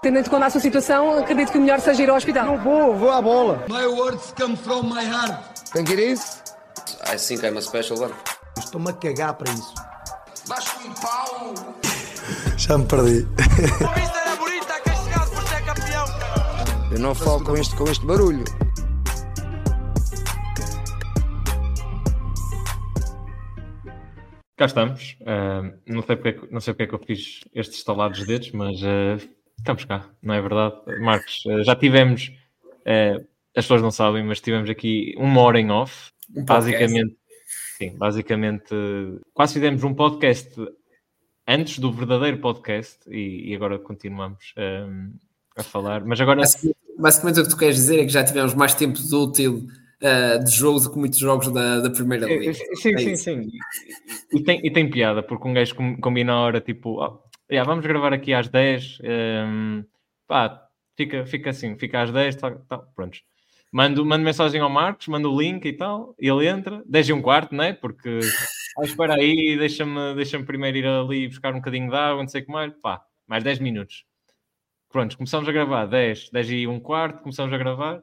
Tendo em conta a sua situação, acredito que o melhor seja ir ao hospital. Não vou, vou à bola. My words come from my heart. Think it is? I think I'm a special one. Estou-me a cagar para isso. Vasco em pau. Já me perdi. Vista era bonita, gajo por ser campeão. Eu não falo com este, com este barulho. Cá estamos. Uh, não, sei porque, é que- não sei porque é que eu fiz estes estalados de dedos, mas uh, estamos cá, não é verdade? Marcos, uh, já tivemos, uh, as pessoas não sabem, mas tivemos aqui uma hora em off. Um basicamente, sim, basicamente, quase fizemos um podcast antes do verdadeiro podcast e, e agora continuamos um, a falar. Mas agora, Basicamente, o que tu queres dizer é que já tivemos mais tempo de útil uh, de jogo do que muitos jogos da, da Primeira Liga. Sim, É sim, isso. sim. E, tem, e tem piada, porque um gajo com- combina a hora, tipo, oh, yeah, vamos gravar aqui às 10, ehm, pá, fica, fica assim, fica às 10, tal, tal, prontos. Mando, mando mensagem ao Marcos, mando o link e tal, e ele entra, 10 e um quarto, né? Porque, ah, espera aí, deixa-me deixa primeiro ir ali buscar um bocadinho de água, não sei o que mais, pá, mais 10 minutos. Prontos, começamos a gravar, 10, 10 e um quarto, começamos a gravar,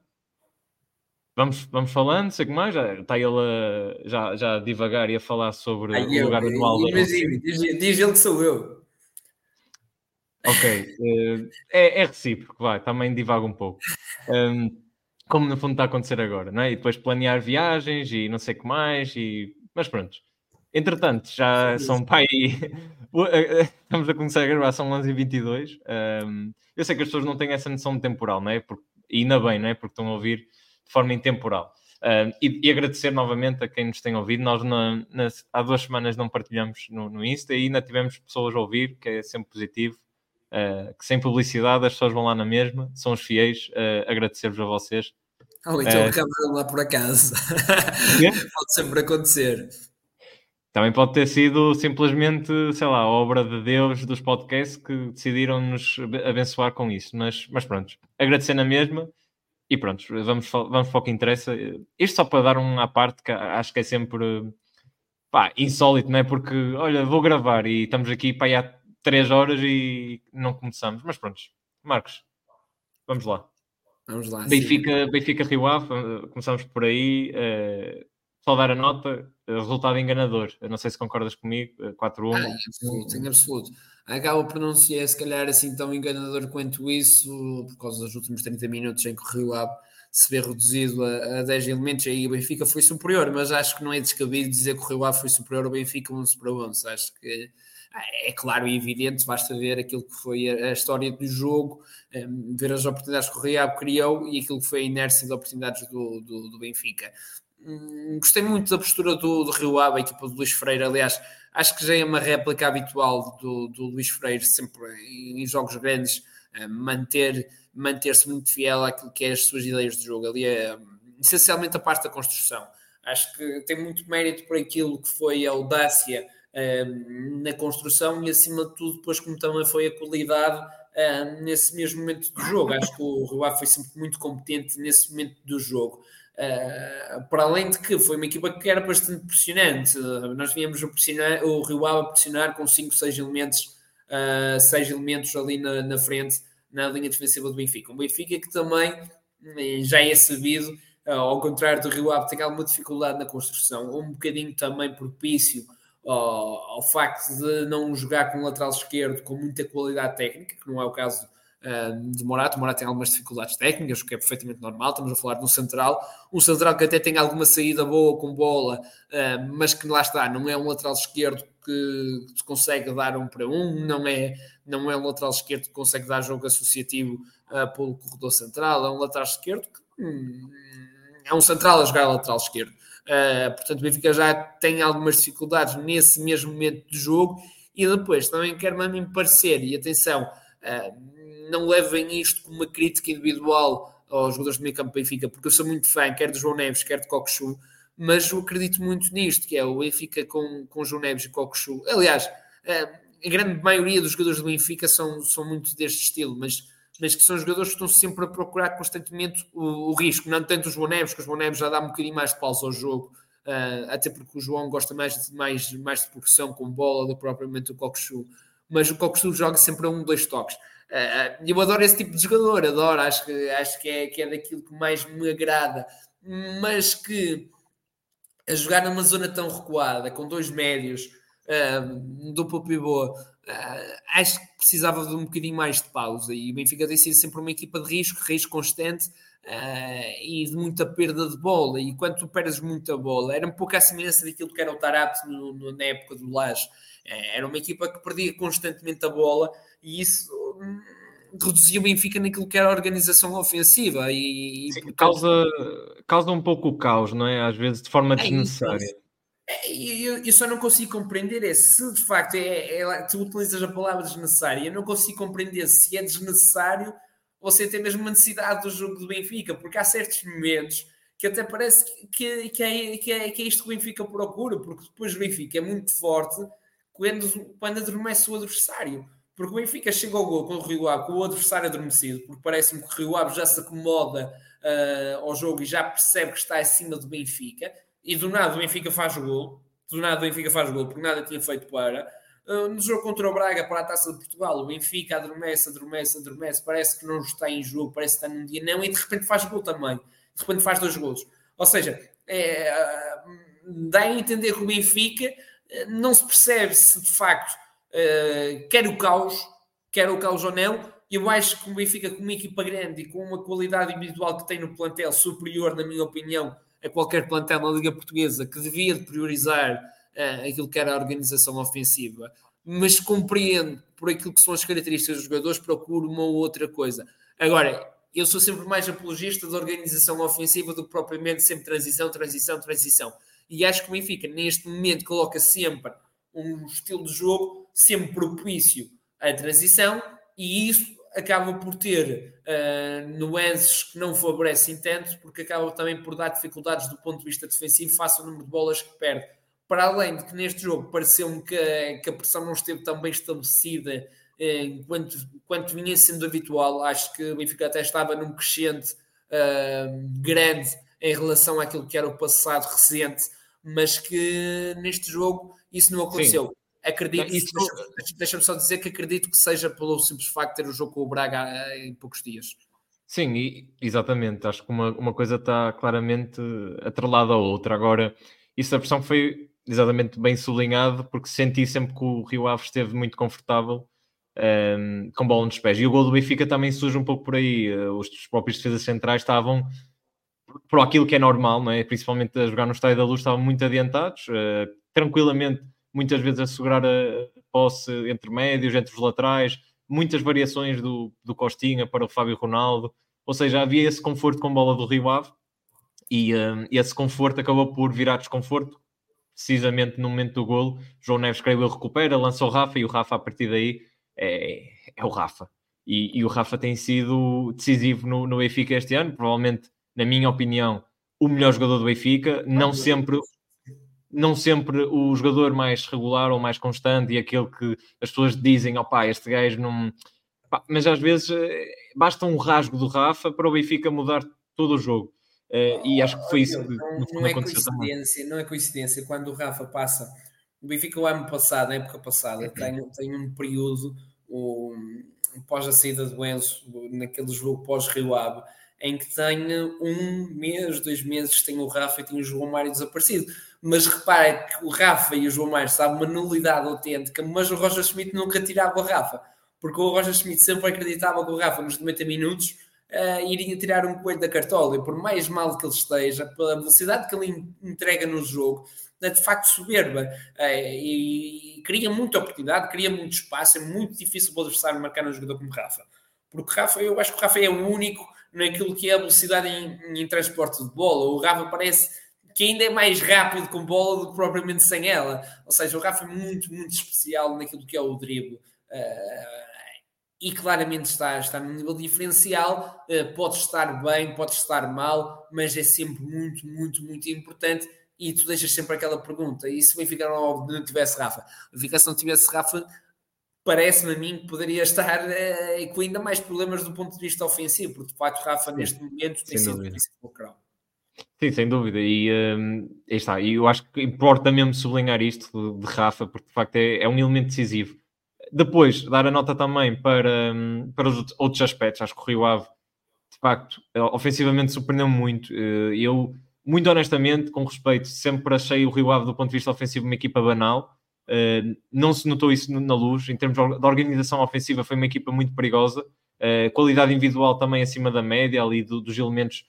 Vamos, vamos falando, sei o que mais. Já, está ele a, já, já a divagar e a falar sobre Ai, o eu, lugar da imagina, diz, diz ele que sou eu. Ok, eh, é, é recíproco, vai, também divaga um pouco. Um, como no fundo está a acontecer agora, não é? E depois planear viagens e não sei o que mais, e... mas pronto. Entretanto, já são pai. Estamos a começar a gravar, são 11h22. Um, eu sei que as pessoas não têm essa noção de temporal, não é? Porque, e ainda bem, não é? Porque estão a ouvir de forma intemporal. Um, e, e agradecer novamente a quem nos tem ouvido. Nós na- nas- há duas semanas não partilhamos no, no Insta e ainda tivemos pessoas a ouvir, que é sempre positivo. Uh, que sem publicidade as pessoas vão lá na mesma, são os fiéis. Uh, Agradecer-vos a vocês. Ou então É. acaba lá por acaso. Pode sempre acontecer. Também pode ter sido simplesmente, sei lá, a obra de Deus dos podcasts que decidiram nos abençoar com isso. Mas, mas pronto, agradecer na mesma e pronto, vamos, vamos para o que interessa. Isto só para dar um à parte que acho que é sempre pá, insólito, não é? Porque, olha, vou gravar e estamos aqui para aí há três horas e não começamos. Mas pronto, Marcos, vamos lá. Vamos lá. sim. Benfica, Benfica Rio Ave, eh, começamos por aí. eh, só dar a nota, eh, resultado enganador. Eu não sei se concordas comigo, eh, 4-1. Ah, em absoluto, em absoluto. Acaba por não ser, se calhar, assim tão enganador quanto isso, por causa dos últimos 30 minutos em que o Rio Ave se vê reduzido a, a 10 elementos, aí o Benfica foi superior, mas acho que não é descabido dizer que o Rio Ave foi superior ao Benfica 11 para 11. Acho que é claro e evidente, basta ver aquilo que foi a, história do jogo, eh, ver as oportunidades que o Ave criou e aquilo que foi a inércia de oportunidades do, do, do Benfica. Hum, gostei muito da postura do, do Rio Ave, a equipa do Luís Freire. Aliás, acho que já é uma réplica habitual do, do Luís Freire, sempre em, jogos grandes, eh, manter, manter-se muito fiel àquilo que é as suas ideias de jogo. Ali é essencialmente a parte da construção. Acho que tem muito mérito por aquilo que foi a audácia na construção e, acima de tudo, depois, como também foi a qualidade hum, nesse mesmo momento do jogo. Acho que o Rio Ave foi sempre muito competente nesse momento do jogo. Uh, para além de que foi uma equipa que era bastante pressionante, Uh, nós víamos o, o Rio Ave pressionar com 5, 6 elementos, 6 elementos ali na, na frente, na linha defensiva do Benfica. Um Benfica que também eh, já é sabido, uh, ao contrário do Rio Ave, tem alguma dificuldade na construção, um bocadinho também propício ao, ao facto de não jogar com um lateral esquerdo com muita qualidade técnica, que não é o caso uh, de Morato. O Morato tem algumas dificuldades técnicas, o que é perfeitamente normal. Estamos a falar de um central, um central que até tem alguma saída boa com bola, uh, mas que lá está, não é um lateral esquerdo que te consegue dar um para um, não é, não é um lateral esquerdo que consegue dar jogo associativo uh, pelo corredor central, é um lateral esquerdo que hum, é um central a jogar lateral esquerdo. Uh, portanto, o Benfica já tem algumas dificuldades nesse mesmo momento de jogo e depois também quero a mim parecer, e atenção, uh, não levem isto como uma crítica individual aos jogadores do meio campo Benfica, porque eu sou muito fã, quer de João Neves, quer de Cockchu, mas eu acredito muito nisto, que é o Benfica com, com João Neves e Cockchu. Aliás, uh, a grande maioria dos jogadores do Benfica são, são muito deste estilo, mas mas que são jogadores que estão sempre a procurar constantemente o, o risco, não tanto o João Neves, que o João Neves já dá um bocadinho mais de pausa ao jogo, uh, até porque o João gosta mais de, mais, mais de progressão com bola do que propriamente o Cockchu, mas o Cockchu joga sempre a um, dois toques. Uh, eu adoro esse tipo de jogador, adoro, acho que, acho que, é, que é daquilo que mais me agrada, mas que a jogar numa zona tão recuada, com dois médios, um duplo pivô, acho que precisava de um bocadinho mais de pausa. E o Benfica tem sido sempre uma equipa de risco, risco constante uh, e de muita perda de bola. E quando tu perdes muita bola, era um pouco a semelhança daquilo que era o Tarapte na época do Lage. Era uma equipa que perdia constantemente a bola e isso hum, reduzia o Benfica naquilo que era a organização ofensiva e, Sim, causa, causa um pouco o caos, não é? Às vezes de forma desnecessária. É, eu, eu, só não consigo compreender é se de facto é, é, tu utilizas a palavra desnecessária, eu não consigo compreender se é desnecessário ou se é até mesmo uma necessidade do jogo do Benfica, porque há certos momentos que até parece que, que, é, que, é, que é isto que o Benfica procura, porque depois o Benfica é muito forte quando, quando adormece o adversário. Porque o Benfica chega ao gol com o Rio Ave, com o adversário adormecido, porque parece-me que o Rio Ave já se acomoda uh, ao jogo e já percebe que está acima do Benfica, e do nada o Benfica faz gol, do nada o Benfica faz gol, porque nada tinha feito para. Uh, no jogo contra o Braga para a Taça de Portugal, o Benfica adormece, adormece, adormece, parece que não está em jogo, parece que está num dia não, e de repente faz gol também, de repente faz dois gols. Ou seja, é, uh, dá a entender que o Benfica não se percebe se de facto uh, quer o caos, quer o caos ou não. Eu acho que o Benfica, com uma equipa grande e com uma qualidade individual que tem no plantel superior, na minha opinião, a qualquer plantel na Liga Portuguesa, que devia de priorizar uh, aquilo que era a organização ofensiva, mas compreendo por aquilo que são as características dos jogadores, procuro uma ou outra coisa. Agora, eu sou sempre mais apologista da organização ofensiva do que propriamente sempre transição, transição, transição. E acho que o Benfica, neste momento, coloca sempre um estilo de jogo sempre propício à transição e isso acaba por ter uh, nuances que não favorecem tanto, porque acaba também por dar dificuldades do ponto de vista defensivo face ao número de bolas que perde. Para além de que neste jogo pareceu-me que, que, a pressão não esteve tão bem estabelecida enquanto, eh, quanto vinha sendo habitual, acho que o Benfica até estava num crescente uh, grande em relação àquilo que era o passado recente, mas que neste jogo isso não aconteceu. Sim. Acredito, deixa-me só dizer que acredito que seja pelo simples facto de ter o jogo com o Braga eh, em poucos dias. Sim, e, exatamente. Acho que uma, uma coisa está claramente atrelada à outra. Agora, isso a pressão foi exatamente bem sublinhado, porque senti sempre que o Rio Ave esteve muito confortável um, ehm, com bola nos pés. E o gol do Benfica também surge um pouco por aí. Eh, os, os próprios defesas centrais estavam por aquilo que é normal, não é? principalmente a jogar no Estádio da Luz, estavam muito adiantados, uh, tranquilamente muitas vezes a segurar a posse entre médios, entre os laterais, muitas variações do, do Costinha para o Fábio Ronaldo, ou seja, havia esse conforto com bola do Rio Ave e um, esse conforto acabou por virar desconforto, precisamente no momento do golo. João Neves, creio eu, recupera, lança o Rafa e o Rafa, a partir daí, é, é o Rafa. E, e, o Rafa tem sido decisivo no, no Benfica este ano, provavelmente, na minha opinião, o melhor jogador do Benfica, não sempre não sempre o jogador mais regular ou mais constante e aquele que as pessoas dizem, opá, este gajo não. Mas às vezes eh, basta um rasgo do Rafa para o Benfica mudar todo o jogo. Uh, e acho que foi isso que não, não é coincidência, também. Não é coincidência quando o Rafa passa. O Benfica o ano passado, na época passada, tem, tem um período um, pós a saída do Enzo, naquele jogo pós-Rio Ave, em que tem um mês, dois meses, tem o Rafa e tem o João Mário desaparecido mas repare que o Rafa e o João Mário sabem uma nulidade autêntica, mas o Roger Schmidt nunca tirava o Rafa, porque o Roger Schmidt sempre acreditava que o Rafa nos 90 minutos uh, iria tirar um coelho da cartola, e por mais mal que ele esteja, pela velocidade que ele entrega no jogo, é de facto soberba uh, e, e cria muita oportunidade, cria muito espaço, é muito difícil o adversário marcar um jogador como Rafa. Porque Rafa, eu acho que o Rafa é o único naquilo que é a velocidade em, em transporte de bola. O Rafa parece que ainda é mais rápido com bola do que propriamente sem ela. Ou seja, o Rafa é muito, muito especial naquilo que é o drible. Uh, e claramente está, está num nível diferencial. Uh, pode estar bem, pode estar mal, mas é sempre muito, muito, muito importante. E tu deixas sempre aquela pergunta: e se o Benfica não, não tivesse Rafa? O Benfica, se não tivesse Rafa, parece-me a mim que poderia estar uh, com ainda mais problemas do ponto de vista ofensivo, porque de facto Rafa neste momento tem sido difícil para o Sim, sem dúvida. E um, está. E eu acho que importa mesmo sublinhar isto de, de Rafa, porque de facto é, é, um elemento decisivo. depois, dar a nota também para, hum, para os outros aspectos. Acho que o Rio Ave, de facto, eh, ofensivamente surpreendeu muito. Eh, eu, muito honestamente, com respeito, sempre achei o Rio Ave, do ponto de vista ofensivo, uma equipa banal. não se notou isso na luz. Em termos de organização ofensiva, foi uma equipa muito perigosa. qualidade individual também acima da média, ali do, dos elementos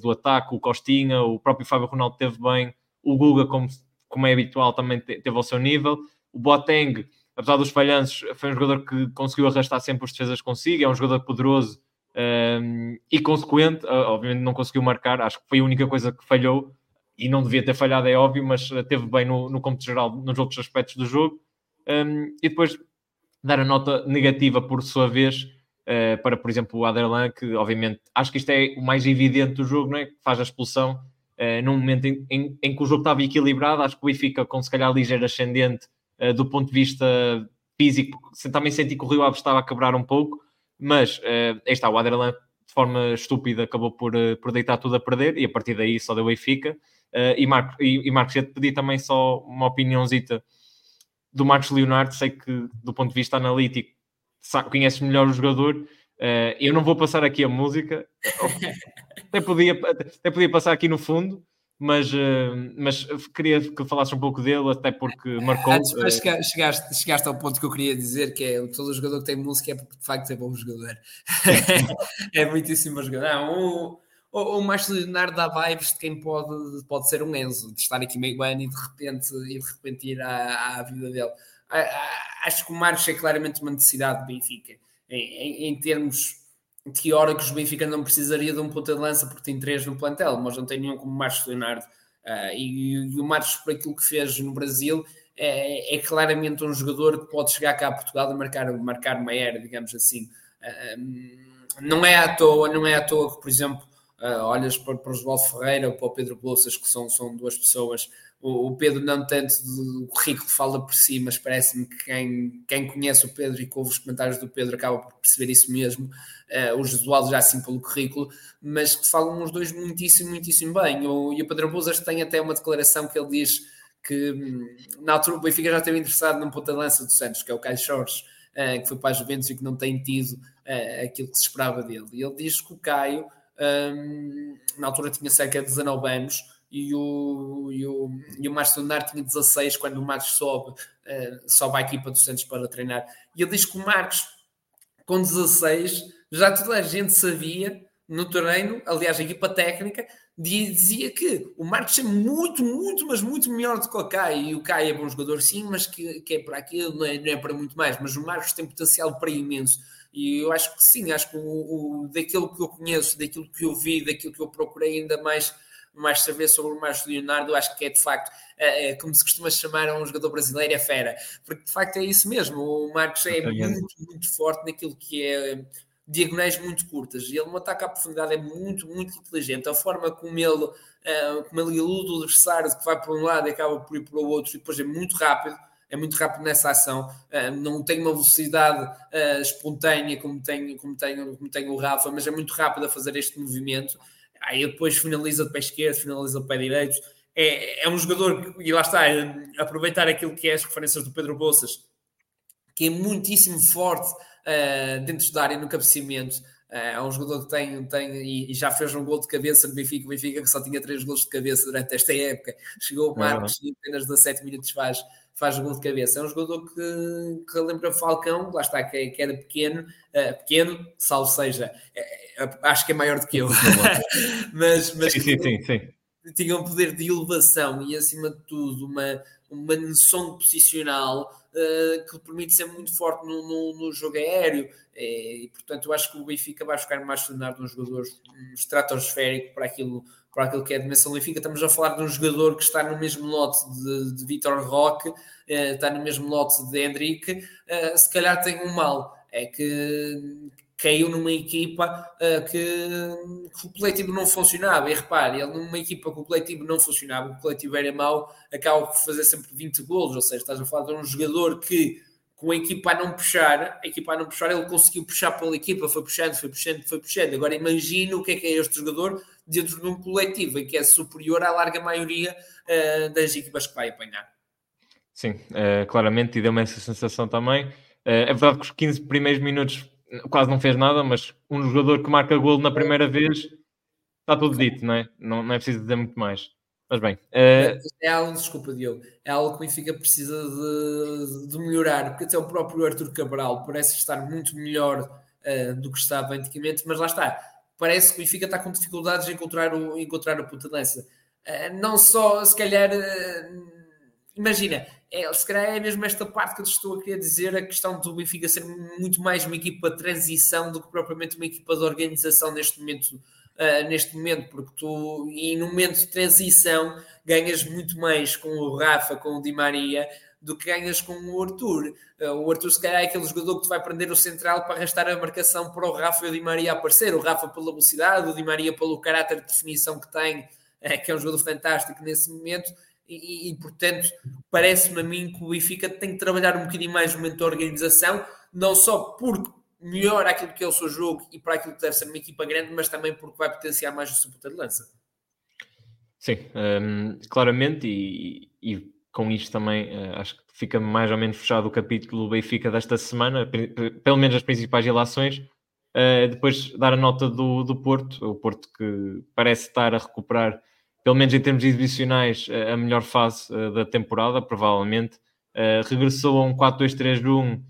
do ataque, o Costinha, o próprio Fábio Ronaldo teve bem, o Guga, como, como é habitual, também teve ao seu nível. O Boateng, apesar dos falhanços, foi um jogador que conseguiu arrastar sempre os defesas consigo, é um jogador poderoso um, ehm, e consequente, obviamente não conseguiu marcar, acho que foi a única coisa que falhou e não devia ter falhado, é óbvio, mas teve bem no, no cômputo geral nos outros aspectos do jogo. Um, ehm, e depois dar a nota negativa por sua vez uh, para, por exemplo, o Aderlan, que obviamente acho que isto é o mais evidente do jogo, não é? que faz a expulsão uh, num momento em, em, em, que o jogo estava equilibrado, acho que o Benfica com se calhar ligeiro ascendente uh, do ponto de vista físico, também senti que o Rio Ave estava a quebrar um pouco, mas uh, aí está, o Aderlan de forma estúpida acabou por, por deitar tudo a perder e a partir daí só deu Benfica. Uh, e, Marco, e, e Marcos, eu te pedi também só uma opiniãozita do Marcos Leonardo, sei que do ponto de vista analítico conheces melhor o jogador, uh, eu não vou passar aqui a música, até podia, até podia passar aqui no fundo, mas, uh, mas queria que falasses um pouco dele, até porque marcou. Antes, uh, chegaste, chegaste ao ponto que eu queria dizer, que é todo jogador que tem música é porque de facto é bom jogador. é muitíssimo jogador. Não, o, o, o Márcio Leonardo dá vibes de quem pode, pode ser um Enzo, de estar aqui meio ano e de repente, e de repente ir à, à vida dele. Acho que o Marcos é claramente uma necessidade de Benfica. Em, em, em termos teóricos, o Benfica não precisaria de um ponta de lança porque tem três no plantel, mas não tem nenhum como Marcos Leonardo. Uh, e, e, o Marcos, por aquilo que fez no Brasil, é, é, claramente um jogador que pode chegar cá a Portugal e marcar, marcar uma era, digamos assim. Uh, não é à toa, não é à toa que, por exemplo, uh, olhas para, para o Oswaldo Ferreira ou para o Pedro Bolsas, que são, são duas pessoas o, Pedro não tanto do currículo fala por si, mas parece-me que quem, quem conhece o Pedro e que ouve os comentários do Pedro acaba por perceber isso mesmo. Uh, o Jesualdo já assim pelo currículo, mas que falam os dois muitíssimo, muitíssimo bem. O, e o Pedro Bouzas tem até uma declaração que ele diz que hum, na altura o Benfica já esteve interessado num ponta de lança do Santos, que é o Caio Chores, uh, que foi para a Juventus e que não tem tido uh, aquilo que se esperava dele. E ele diz que o Caio, um, na altura tinha cerca de 19 anos, e o, e o, e o Márcio Leonardo tinha 16 quando o Marcos sobe, uh, sobe à equipa do Santos para treinar. E ele diz que o Marcos, com 16, já toda a gente sabia no treino, aliás, a equipa técnica, dizia que o Marcos é muito, muito, mas muito melhor do que o Caio. E o Caio é bom jogador, sim, mas que, que é para aquilo, não é, não é para muito mais. Mas o Marcos tem potencial para imenso. E eu acho que sim, acho que o, o, daquilo que eu conheço, daquilo que eu vi, daquilo que eu procurei ainda mais mais saber sobre o Marcos Leonardo, acho que é de facto, é, como se costuma chamar a um jogador brasileiro, é fera, porque de facto é isso mesmo. O Marcos é muito, muito forte naquilo que é diagonais muito curtas e ele no ataque à profundidade é muito, muito inteligente. A forma como ele, uh, como ele ilude o adversário, que vai para um lado e acaba por ir para o outro, e depois é muito rápido. É muito rápido nessa ação, uh, não tem uma velocidade uh, espontânea como tem, como, tem, como tem o Rafa, mas é muito rápido a fazer este movimento aí depois finaliza de pé esquerdo, finaliza de pé direito. É, é um jogador, e lá está, é, aproveitar aquilo que é as referências do Pedro Bolsas, que é muitíssimo forte uh, dentro da área no cabeceamento. É um jogador que tem, tem e já fez um gol de cabeça no Benfica, o Benfica que só tinha três gols de cabeça durante esta época. Chegou o Marcos e apenas 17 minutos faz, faz gol de cabeça. É um jogador que, que lembra Falcão, lá está, que, que era pequeno, uh, pequeno, salvo seja, acho que é maior do que eu, mas, mas sim, sim, sim, sim. tinha um poder de elevação e, acima de tudo, uma, uma noção posicional uh, que lhe permite ser muito forte no, no, no jogo aéreo. É, e, portanto, eu acho que o Benfica vai ficar mais Leonardo um jogador estratosférico para aquilo, para aquilo que é a dimensão Benfica. Estamos a falar de um jogador que está no mesmo lote de, de Vitor Roque, uh, está no mesmo lote de Hendrick. Uh, se calhar tem um mal, é que caiu numa equipa uh, que, que, o coletivo não funcionava. E repare, ele numa equipa que o coletivo não funcionava, o coletivo era mau, acaba por fazer sempre 20 golos. Ou seja, estás a falar de um jogador que, com a equipa a não puxar, a equipa a não puxar, ele conseguiu puxar pela equipa, foi puxando, foi puxando, foi puxando. Agora imagina o que é que é este jogador dentro de um coletivo em que é superior à larga maioria uh, das equipas que vai apanhar. Sim, uh, claramente, e deu-me essa sensação também. é verdade que os 15 primeiros minutos quase não fez nada, mas um jogador que marca golo na primeira vez está tudo dito, não é? Não, não é preciso dizer muito mais. Mas bem. Uh... É algo, desculpa, Diogo, é algo que o Benfica precisa de, de, melhorar, porque até o próprio Arthur Cabral parece estar muito melhor uh, do que estava antigamente, mas lá está. Parece que o Benfica está com dificuldades em encontrar o, encontrar o ponta lança. Uh, não só, se calhar, imagina, é, se calhar é mesmo esta parte que eu te estou a querer dizer, a questão do Benfica ser muito mais uma equipa de transição do que propriamente uma equipa de organização neste momento uh, neste momento, porque tu, e no momento de transição, ganhas muito mais com o Rafa, com o Di Maria, do que ganhas com o Arthur. Uh, o Arthur, se calhar, é aquele jogador que te vai prender o central para arrastar a marcação para o Rafa e o Di Maria aparecer. O Rafa pela velocidade, o Di Maria pelo caráter de definição que tem, uh, que é um jogador fantástico nesse momento. E, e, portanto, parece-me a mim que o Benfica tem que trabalhar um bocadinho mais no momento da organização, não só porque melhor aquilo que é o seu jogo e para aquilo que deve ser uma equipa grande, mas também porque vai potenciar mais o seu ponta de lança. Sim, um, claramente, e, e, com isto também uh, acho que fica mais ou menos fechado o capítulo Benfica desta semana, pelo menos as principais relações. Uh, depois dar a nota do, do Porto, o Porto que parece estar a recuperar, pelo menos em termos exibicionais, a melhor fase uh, da temporada, provavelmente. regressou a um 4-2-3-1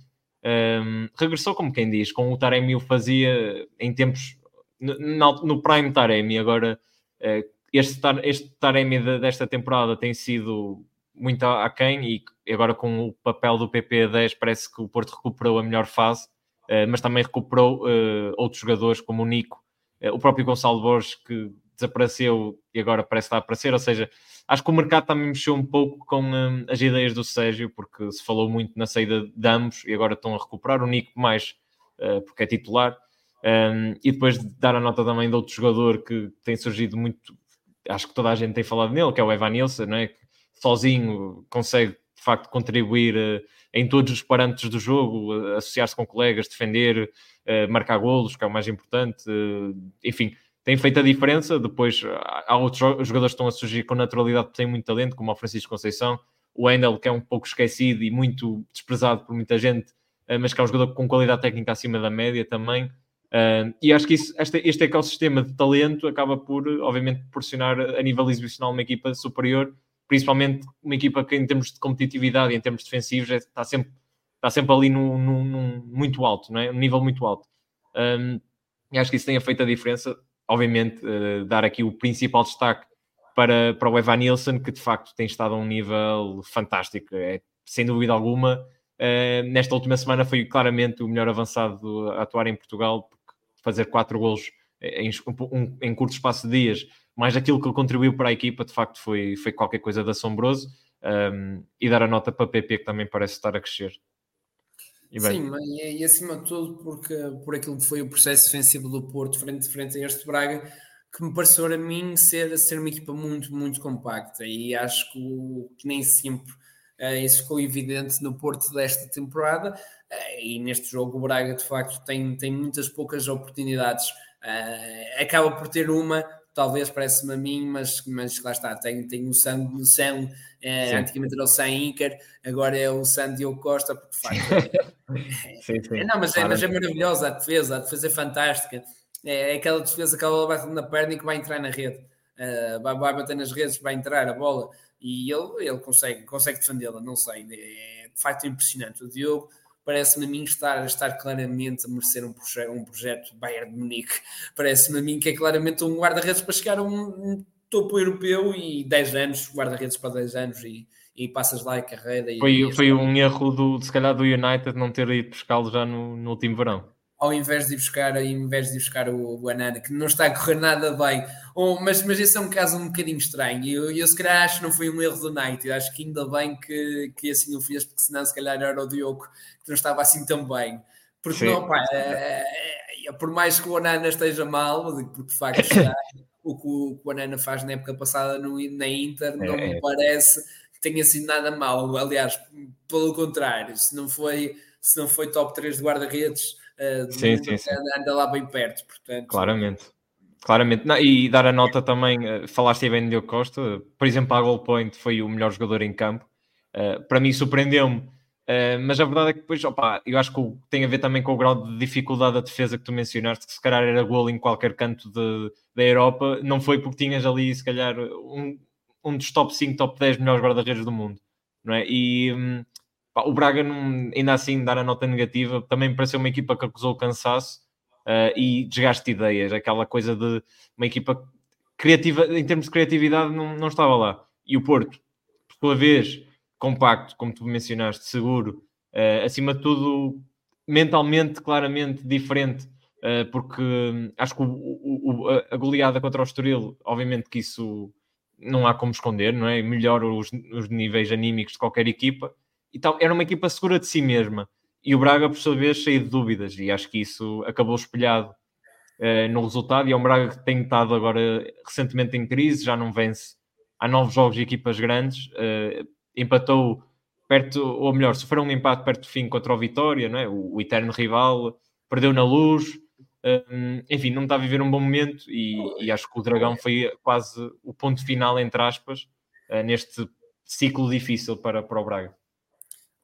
um, regressou, como quem diz, com o Taremi o fazia em tempos no, no prime Taremi. Agora, uh, este, este Taremi desta temporada tem sido muito aquém e agora com o papel do PP10 parece que o Porto recuperou a melhor fase, uh, mas também recuperou uh, outros jogadores como o Nico, o próprio Gonçalo Borges que desapareceu e agora parece estar a aparecer, ou seja, acho que o mercado também mexeu um pouco com hum, as ideias do Sérgio, porque se falou muito na saída de ambos e agora estão a recuperar o Nico mais uh, porque é titular. Um, e depois de dar a nota também de outro jogador que tem surgido muito, acho que toda a gente tem falado nele, que é o Evan Nilsson, não é? que sozinho consegue de facto contribuir uh, em todos os parâmetros do jogo, uh, associar-se com colegas, defender, marcar golos, que é o mais importante, enfim, tem feito a diferença. Depois há outros jogadores que estão a surgir com naturalidade, têm muito talento, como o Francisco Conceição, o Endel, que é um pouco esquecido e muito desprezado por muita gente, eh, mas que é um jogador com qualidade técnica acima da média também. Uh, e acho que isso, este, este ecossistema de talento acaba por, obviamente, proporcionar a nível exibicional uma equipa superior, principalmente uma equipa que, em termos de competitividade e em termos defensivos, é, está, sempre, está sempre ali no, no, no, muito alto, não é? um nível muito alto. E acho que isso tem feito a diferença obviamente, uh, dar aqui o principal destaque para, para o Evan Nilsson, que de facto tem estado a um nível fantástico, é, sem dúvida alguma. Uh, nesta última semana foi claramente o melhor avançado a atuar em Portugal, porque fazer quatro golos em, um, em curto espaço de dias, mais aquilo que ele contribuiu para a equipa, de facto foi, foi qualquer coisa de assombroso. Um, ehm, e dar a nota para PP, que também parece estar a crescer. Sim, e, e, acima de tudo porque, por aquilo que foi o processo defensivo do Porto frente, frente a este Braga, que me pareceu a mim ser, ser uma equipa muito, muito compacta. E acho que, o, que nem sempre uh, isso ficou evidente no Porto desta temporada. Uh, e neste jogo o Braga de facto tem, tem muitas poucas oportunidades, uh, acaba por ter uma talvez parece-me a mim, mas, mas lá está, tem, tem o Sam, o Sam é, antigamente era o Sam Inker, agora é o Sam Diogo Costa, porque facto sim, sim. Não, mas, é, mas é maravilhosa a defesa, a defesa é fantástica. É, é aquela defesa que a bola bate na perna e que vai entrar na rede. Uh, vai, vai bater nas redes, vai entrar a bola e ele, ele consegue, consegue defendê-la, não sei. É de facto impressionante. O Diogo parece-me a mim estar, estar claramente a merecer um, proje um projeto Bayern de Munique. Parece-me a mim que é claramente um guarda-redes para chegar a um, um topo europeu e 10 anos, guarda-redes para 10 anos e, e passas lá a carreira. E, foi e foi um erro, do, se calhar, do United não ter ido buscá-lo já no, no último verão ao invés de ir buscar, ao invés de buscar o, o Anana, que não está a correr nada bem. Ou, mas, mas esse é um caso um bocadinho estranho. E eu, eu, se calhar, acho que não foi um erro do United. Acho que ainda bem que, que assim o fez, porque senão, se calhar, era o Diogo que não estava assim tão bem. Porque, Sim. não, pá, é, é, por mais que o Anana esteja mal, porque de facto está, o que o, o Anana faz na época passada no, na Inter não é. me parece que tenha sido nada mal. Aliás, pelo contrário, se não foi, se não foi top 3 de guarda-redes, uh, sim, sim, sim. Anda, anda, lá bem perto. Portanto, Claramente. Claramente. Não, e dar a nota também, uh, falaste bem de Diogo Costa, por exemplo, a Goal Point foi o melhor jogador em campo. Uh, para mim surpreendeu-me mas a verdade é que depois, opa, eu acho que tem a ver também com o grau de dificuldade da defesa que tu mencionaste, que se calhar era gol em qualquer canto de, da Europa, não foi porque tinhas ali, se calhar, um, um dos top 5, top 10 melhores guarda-redes do mundo, não é? E um, pá, o Braga, não, ainda assim, dar a nota negativa, também pareceu uma equipa que acusou o cansaço uh, e desgaste de ideias, aquela coisa de uma equipa criativa, em termos de criatividade, não, não estava lá. E o Porto, por sua vez compacto, como tu mencionaste, seguro, uh, acima de tudo, mentalmente claramente diferente, uh, porque hum, acho que o, o, a goleada contra o Estoril, obviamente que isso não há como esconder, não é? Melhora os, os níveis anímicos de qualquer equipa. E tal, era uma equipa segura de si mesma. E o Braga, por sua vez, cheio de dúvidas. E acho que isso acabou espelhado uh, no resultado. E é um Braga que tem estado agora recentemente em crise, já não vence. Há novos jogos de equipas grandes. Uh, empatou perto, ou melhor, sofreu um empate perto do fim contra o Vitória, não é? o, o eterno rival, perdeu na luz, um, enfim, não está a viver um bom momento e, e, acho que o Dragão foi quase o ponto final, entre aspas, uh, neste ciclo difícil para, para o Braga.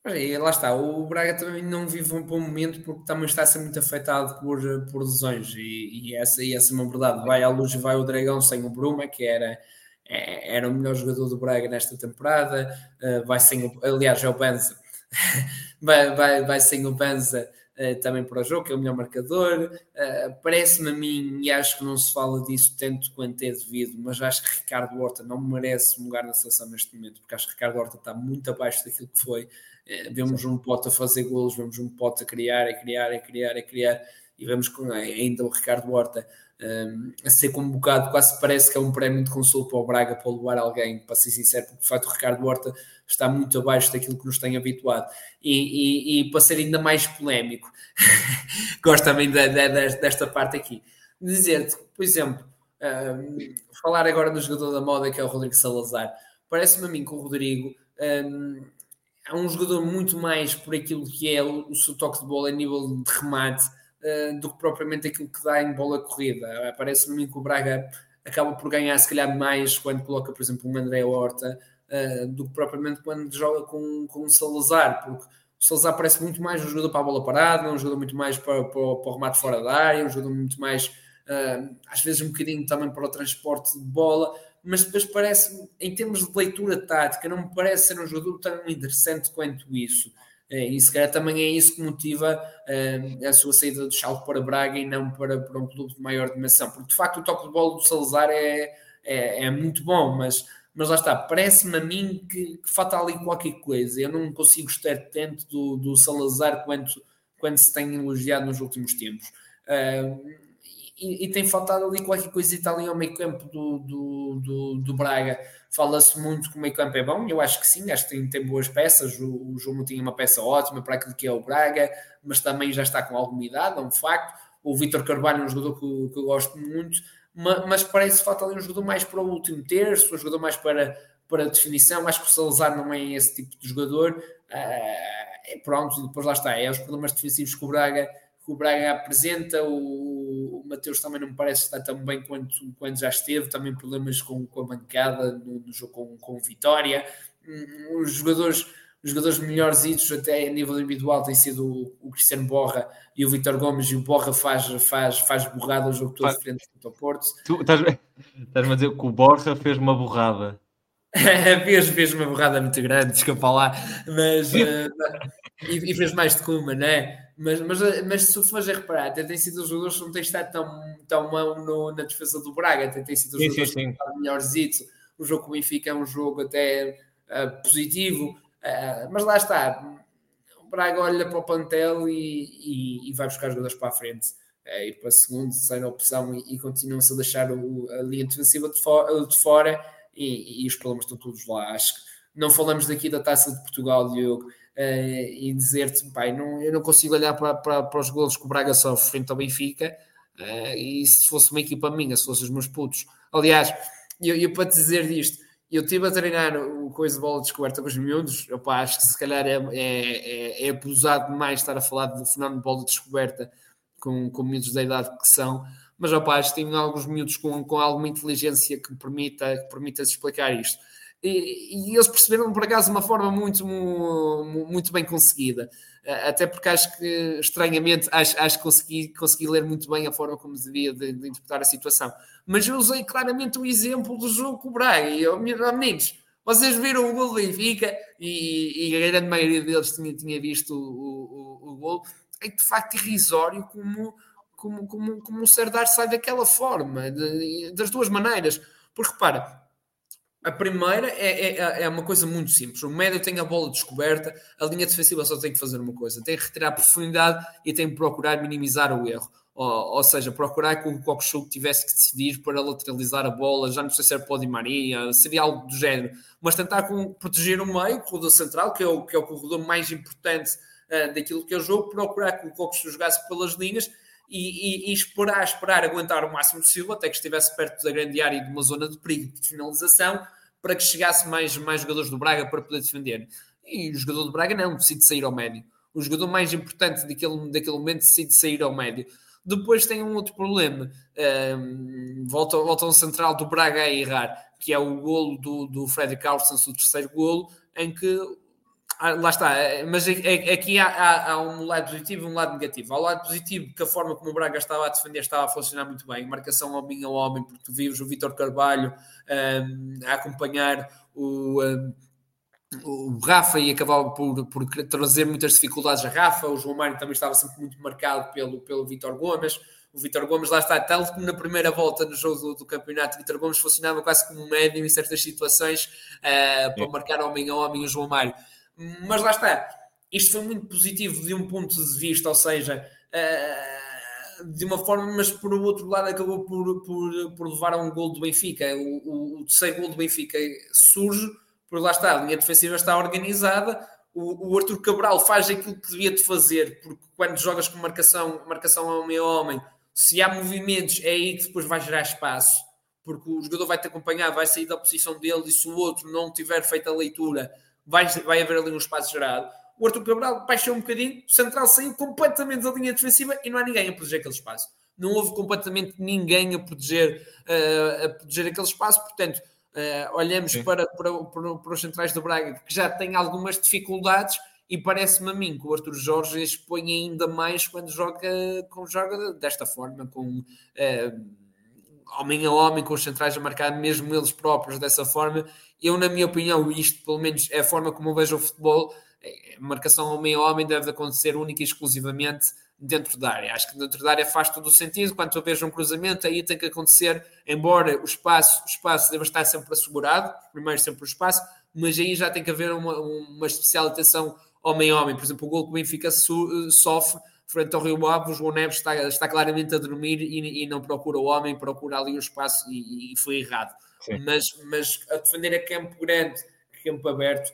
E lá está, o Braga também não vive um bom momento porque também está a ser muito afetado por, por lesões e, e essa, e essa é uma verdade. Vai à luz e vai o Dragão sem o Bruma, que era é, era o melhor jogador do Braga nesta temporada, uh, vai sem o, aliás é o Banza, vai, vai, vai sem o Banza uh, também para o jogo, que é o melhor marcador, uh, parece-me a mim, e acho que não se fala disso tanto quanto é devido, mas acho que Ricardo Horta não merece um lugar na seleção neste momento, porque acho que Ricardo Horta está muito abaixo daquilo que foi, vemos um pote a fazer golos, vemos um pote a criar, a criar, a criar, a criar, e vemos com ainda o Ricardo Horta um, a ser convocado, quase parece que é um prémio de consolo para o Braga para levar alguém, para ser sincero, porque de facto o Ricardo Horta está muito abaixo daquilo que nos tem habituado. E, e, e para ser ainda mais polémico, gosto também de, de, de, desta parte aqui, dizer-te, por exemplo, um, falar agora do jogador da moda que é o Rodrigo Salazar. Parece-me a mim que o Rodrigo um, é um jogador muito mais por aquilo que é o, seu toque de bola a nível de remate uh, do que propriamente aquilo que dá em bola corrida. Parece-me que o Braga acaba por ganhar, se calhar, mais quando coloca, por exemplo, um André Horta uh, do que propriamente quando joga com, com o Salazar, porque o Salazar parece muito mais um jogador para a bola parada, um jogador muito mais para, para, para o remate fora da área, um jogador muito mais, uh, às vezes, um bocadinho também para o transporte de bola mas depois parece, em termos de leitura tática, não me parece ser um jogador tão interessante quanto isso. É, e se calhar também é isso que motiva uh, a sua saída do Schalke para Braga e não para, para um clube de maior dimensão, porque de facto o toque de bola do Salazar é, é, é muito bom, mas, mas lá está, parece-me a mim que, que, falta ali qualquer coisa. Eu não consigo estar tanto do, do Salazar quanto, quanto se tem elogiado nos últimos tempos. Uh, e, tem faltado ali qualquer coisa ali ao meio campo do, do, do, do Braga. Fala-se muito que o meio campo é bom, eu acho que sim, acho que tem, tem boas peças. O, o João tinha uma peça ótima para aquilo que é o Braga, mas também já está com alguma idade, é um facto. O Vitor Carvalho é um jogador que, que eu gosto muito, mas, mas parece que falta ali um jogador mais para o último terço, um jogador mais para, para definição. Acho que o Salazar não é esse tipo de jogador. Uh, pronto, depois lá está, é os problemas defensivos que o Braga que o Braga apresenta. O, o Mateus também não me parece estar tão bem quanto, quanto já esteve. Também problemas com, com a bancada no, no jogo com, com Vitória. Hum, os jogadores, os jogadores melhores idos até a nível individual têm sido o, o Cristiano Borra e o Vitor Gomes. E o Borra faz, faz, faz borrada o jogo todo ah, frente ao Porto. Tu estás-me a dizer que o Borra fez uma borrada. fez, fez uma borrada muito grande, desculpa lá, mas uh, e, e, fez mais de uma, não é? Mas, mas, mas se fores a reparar, até tem sido os jogadores que não têm estado tão, tão mão no, na defesa do Braga, até tem sido os sim, jogadores sim, sim. que estão melhores. O jogo com o Benfica é um jogo até uh, positivo, uh, mas lá está. O Braga olha para o plantel e, e, e vai buscar jogadores para a frente. Uh, e para a segunda, terceira opção e, e continuam-se a deixar o, a linha defensiva de, for, de fora e, e, os problemas estão todos lá. Acho que não falamos daqui da taça de Portugal, Diogo uh, e dizer-te, pai, não, eu não consigo olhar para, para, para os golos que o Braga sofre frente ao Benfica, uh, e se fosse uma equipa minha, se fossem os meus putos. Aliás, eu, eu para te dizer disto, eu estive a treinar o coisa de bola descoberta com os miúdos, opa, acho que se calhar é, é, é, é abusado demais estar a falar do fenómeno de bola descoberta com, com miúdos da idade que são, mas opa, acho que tem alguns miúdos com, com alguma inteligência que permita, que permita explicar isto. E, e eles perceberam por acaso de uma forma muito, mu- muito bem conseguida. Eh, Até porque acho que, estranhamente, acho, acho que consegui, consegui ler muito bem a forma como devia de, de interpretar a situação. Mas eu usei claramente o exemplo do jogo com o Braga. E eu, "Oh, meninos, vocês viram o gol do Benfica e, e a grande maioria deles tinha, tinha visto o, o, o gol. É de facto irrisório como, como, como, como o Serdar sai daquela forma, de- das duas maneiras. Porque repara, a primeira é, é, é uma coisa muito simples. O médio tem a bola descoberta, a linha defensiva só tem que fazer uma coisa: tem que retirar profundidade e tem que procurar minimizar o erro. Ou, ou seja, procurar que o Kokshouk tivesse que decidir para lateralizar a bola. Já não sei se era para o Di Maria, seria algo do género. Mas tentar com, proteger o meio, o corredor central, que é o, que é o corredor mais importante uh, daquilo que é o jogo, procurar que o Kokshouk jogasse pelas linhas e, e, e, esperar, esperar aguentar o máximo possível até que estivesse perto da grande área e de uma zona de perigo de finalização para que chegasse mais, mais jogadores do Braga para poder defender. E o jogador do Braga não, decide sair ao médio. O jogador mais importante daquele, daquele momento decide sair ao médio. Depois tem um outro problema. Um, volta, volta um central do Braga a errar, que é o golo do, do Frederick Carlson, o terceiro golo, em que ah, lá está, mas aqui há, há, há, um lado positivo e um lado negativo. Há o lado positivo que a forma como o Braga estava a defender estava a funcionar muito bem, marcação homem ao homem, porque tu vives o Vitor Carvalho um, a acompanhar o, um, o Rafa e acabava por, por trazer muitas dificuldades a Rafa. O João Mário também estava sempre muito marcado pelo, pelo Vitor Gomes. O Vitor Gomes lá está, tal como na primeira volta no jogo do, do campeonato, o Vitor Gomes funcionava quase como um médio em certas situações uh, para marcar homem a homem o João Mário mas lá está, isto foi muito positivo de um ponto de vista, ou seja, uh, de uma forma, mas por outro lado acabou por, por, por levar a um gol do Benfica. O, o, o terceiro gol do Benfica surge, por lá está, a linha defensiva está organizada. O, o Arthur Cabral faz aquilo que devia de fazer, porque quando jogas com marcação, marcação a homem, se há movimentos, é aí que depois vai gerar espaço, porque o jogador vai te acompanhar, vai sair da posição dele, e se o outro não tiver feito a leitura, vai, vai haver ali um espaço gerado. O Arthur Cabral baixou um bocadinho, o Central saiu completamente da linha defensiva e não há ninguém a proteger aquele espaço. Não houve completamente ninguém a proteger, uh, a proteger aquele espaço, portanto, uh, olhamos para, para, para, para, os centrais do Braga que já têm algumas dificuldades e parece-me a mim que o Arthur Jorge expõe ainda mais quando joga, quando joga desta forma, com uh, homem a homem, com os centrais a marcar mesmo eles próprios dessa forma eu, na minha opinião, isto pelo menos é a forma como eu vejo o futebol, a marcação homem a homem deve acontecer única e exclusivamente dentro da área. Acho que dentro da área faz todo o sentido. Quando eu vejo um cruzamento, aí tem que acontecer, embora o espaço, o espaço deva estar sempre assegurado, primeiro sempre o espaço, mas aí já tem que haver uma, uma especial atenção homem a homem. Por exemplo, o gol que o Benfica so, sofre frente ao Rio Ave, o João Neves está, está claramente a dormir e, e, não procura o homem, procura ali o espaço e, e foi errado. Mas, mas a defender a campo grande, campo aberto,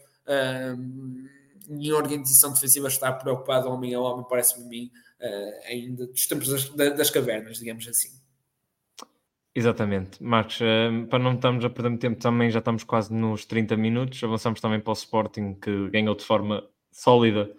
um, em organização defensiva está preocupado homem a homem, parece-me a mim, uh, ainda dos tempos das, das, cavernas, digamos assim. Exatamente, Marcos, uh, para não estarmos a perder muito tempo também, já estamos quase nos 30 minutos, avançamos também para o Sporting que ganhou de forma sólida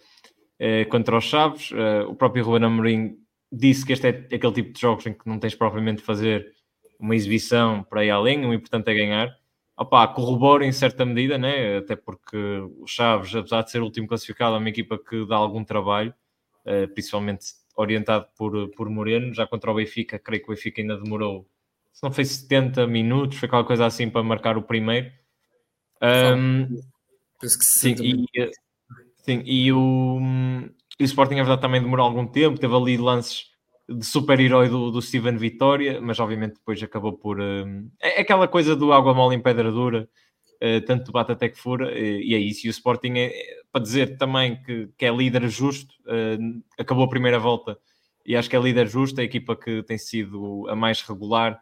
uh, contra os Chaves, o próprio Ruben Amorim disse que este é aquele tipo de jogos em que não tens propriamente de fazer uma exibição para ir além, o importante é ganhar. Opa, corrobora em certa medida, né? até porque o Chaves, apesar de ser o último classificado, é uma equipa que dá algum trabalho, uh, principalmente orientado por, por Moreno. Já contra o Benfica, creio que o Benfica ainda demorou, se não foi 70 minutos, foi qualquer coisa assim para marcar o primeiro. Um, Penso que sim, e, sim, e o, e o Sporting, na verdade, também demorou algum tempo, teve ali lances de super-herói do, do Steven Vitória, mas obviamente depois acabou por. Uh, é aquela coisa do água mole em pedra dura, uh, tanto bate até que fura, uh, e é isso. E o Sporting, é, para dizer também que, que é líder justo, acabou a primeira volta e acho que é líder justo, a equipa que tem sido a mais regular,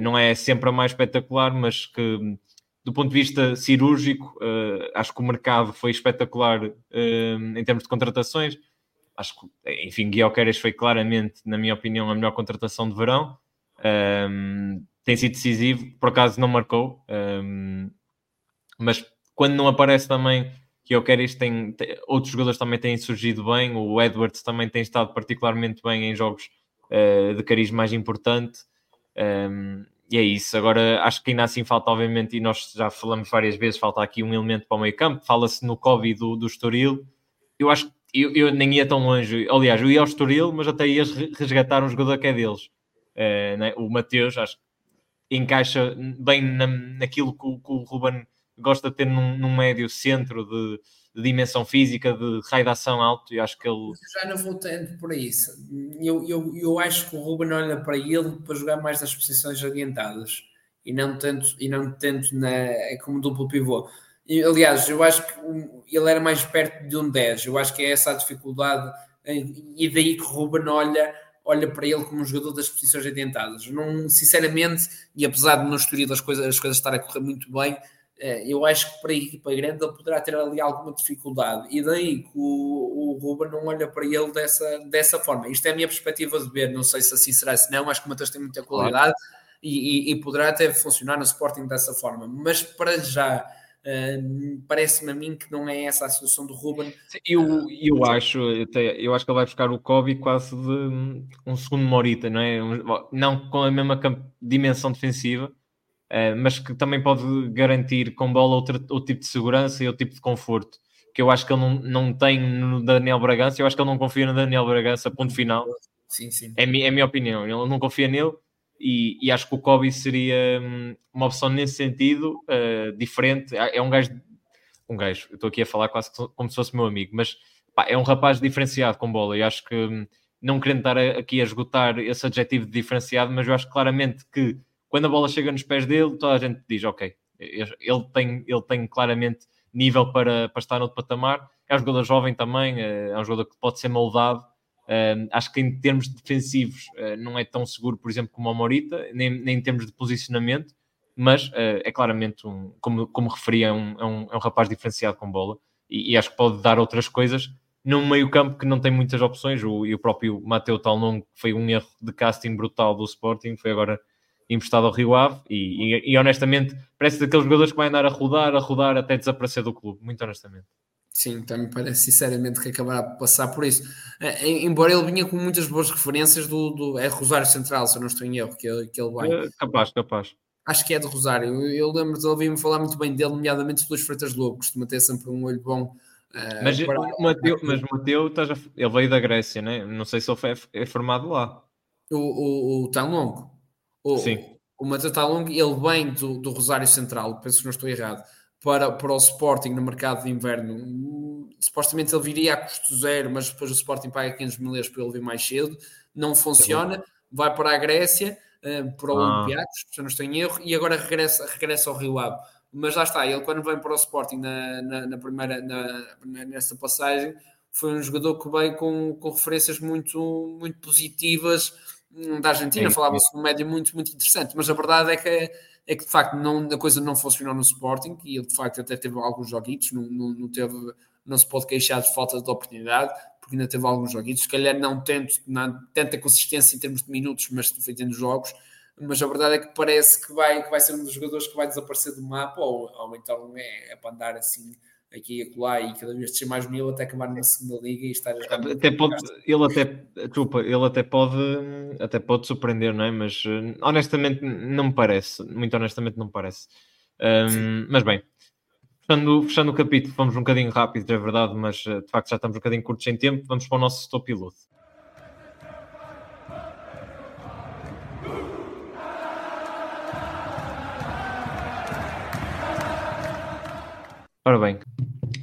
não é sempre a mais espetacular, mas que do ponto de vista cirúrgico, acho que o mercado foi espetacular em termos de contratações acho que, enfim, Guilherme foi claramente, na minha opinião, a melhor contratação de verão. Um, tem sido decisivo, por acaso não marcou, um, mas quando não aparece também, Guilherme tem, tem, outros jogadores também têm surgido bem, o Edwards também tem estado particularmente bem em jogos uh, de cariz mais importante. Um, e é isso. Agora acho que ainda assim falta, obviamente, e nós já falamos várias vezes, falta aqui um elemento para o meio campo. Fala-se no Kobe do, do Estoril. Eu acho que eu, eu, nem ia tão longe. Aliás, eu ia ao Estoril, mas até ia resgatar um jogador que é deles. né? O Mateus, acho que encaixa bem na, naquilo que o, que o Ruben gosta de ter num, num médio centro de, de, dimensão física, de raio de ação alto, e acho que ele... Eu já não vou tanto por isso. Eu, eu, eu acho que o Ruben olha para ele para jogar mais nas posições adiantadas, e não tanto, e não tanto na, como duplo pivô. E, aliás, eu acho que ele era mais perto de um 10, eu acho que é essa a dificuldade, e daí que o Ruben olha olha para ele como um jogador das posições adiantadas. Não, sinceramente, e apesar de no Estoril as coisas, as coisas estarem a correr muito bem, eu acho que para a equipa grande ele poderá ter ali alguma dificuldade. E daí que o, o Ruben não olha para ele dessa, dessa forma. Isto é a minha perspectiva de ver, não sei se assim será, se não. Acho que o Matheus tem muita qualidade claro. e, e, e, poderá até funcionar no Sporting dessa forma. Mas para já Uh, Parece-me a mim que não é essa a solução do Ruben. Eu, eu, acho, eu acho que ele vai buscar o Kobe quase de um segundo Morita, não é? Não com a mesma dimensão defensiva, mas que também pode garantir com bola outro, outro tipo de segurança e outro tipo de conforto. Que eu acho que ele não, não tem no Daniel Bragança, eu acho que ele não confia no Daniel Bragança, ponto final. Sim, sim. É, é a minha opinião, ele não confia nele e, e, acho que o Kobe seria hum, uma opção nesse sentido, uh, diferente. É, é um gajo, um gajo, eu estou aqui a falar quase como se fosse meu amigo, mas pá, é um rapaz diferenciado com bola e acho que, hum, não querendo estar aqui a esgotar esse adjetivo de diferenciado, mas eu acho claramente que quando a bola chega nos pés dele, toda a gente diz: Ok, ele tem, ele tem claramente nível para, para estar no patamar. É um jogador jovem também, eh, é um jogador que pode ser moldado acho que em termos defensivos uh, não é tão seguro, por exemplo, como o Morita, nem, nem em termos de posicionamento, mas uh, é claramente, um, como, como referia, é um, é, um, é um rapaz diferenciado com bola e, e, acho que pode dar outras coisas num meio campo que não tem muitas opções. O, e o próprio Mateu Talnon foi um erro de casting brutal do Sporting, foi agora emprestado ao Rio Ave e, e, e honestamente parece daqueles jogadores que vai andar a rodar, a rodar até desaparecer do clube, muito honestamente. Sim, também parece sinceramente que acabará por passar por isso. Eh, embora ele vinha com muitas boas referências do, do é Rosário Central, se eu não estou em erro, que, que ele vai. É, capaz, capaz. Acho que é de Rosário. Eu, eu lembro de ouvir-me falar muito bem dele, nomeadamente Luís Freitas Lobo, costuma ter sempre um olho bom. Uh, mas, para... o Mateu, mas o Mateu, ele veio da Grécia, né? não sei se ele foi, é formado lá. O, o, o Talongo? O, Sim. O, Talongo, ele vem do, do Rosário Central, penso que não estou errado para, para o Sporting no mercado de inverno. Supostamente ele viria a custo zero, mas depois o Sporting paga 500 mil euros para ele vir mais cedo. Não funciona. Vai para a Grécia, eh, para o ah. Olympiacos, se não estou em erro, e agora regressa, regressa ao Rio Ave. Mas lá está, ele quando vem para o Sporting na, na, na primeira, na, nessa passagem, foi um jogador que veio com, com referências muito, muito positivas hum, da Argentina. Falava-se de um médio muito, muito interessante, mas a verdade é que é que de facto não, a coisa não funcionou no Sporting e ele de facto até teve alguns joguitos, não, não, não, teve, não se pode queixar de falta de oportunidade, porque ainda teve alguns joguitos, se calhar não tanto, não, tanta consistência em termos de minutos, mas foi tendo jogos, mas a verdade é que parece que vai, que vai ser um dos jogadores que vai desaparecer do mapa, ou, ou então é, é para andar assim aqui e acolá e cada vez descer mais mil até acabar na segunda liga e estar até pode, ele até desculpa, ele até pode até pode surpreender, não é? Mas eh, honestamente não me parece, muito honestamente não me parece. Um, mas bem, fechando, fechando o capítulo, fomos um bocadinho rápido, é verdade, mas eh, de facto já estamos um bocadinho curtos em tempo, vamos para o nosso stop piloto. Ora bem,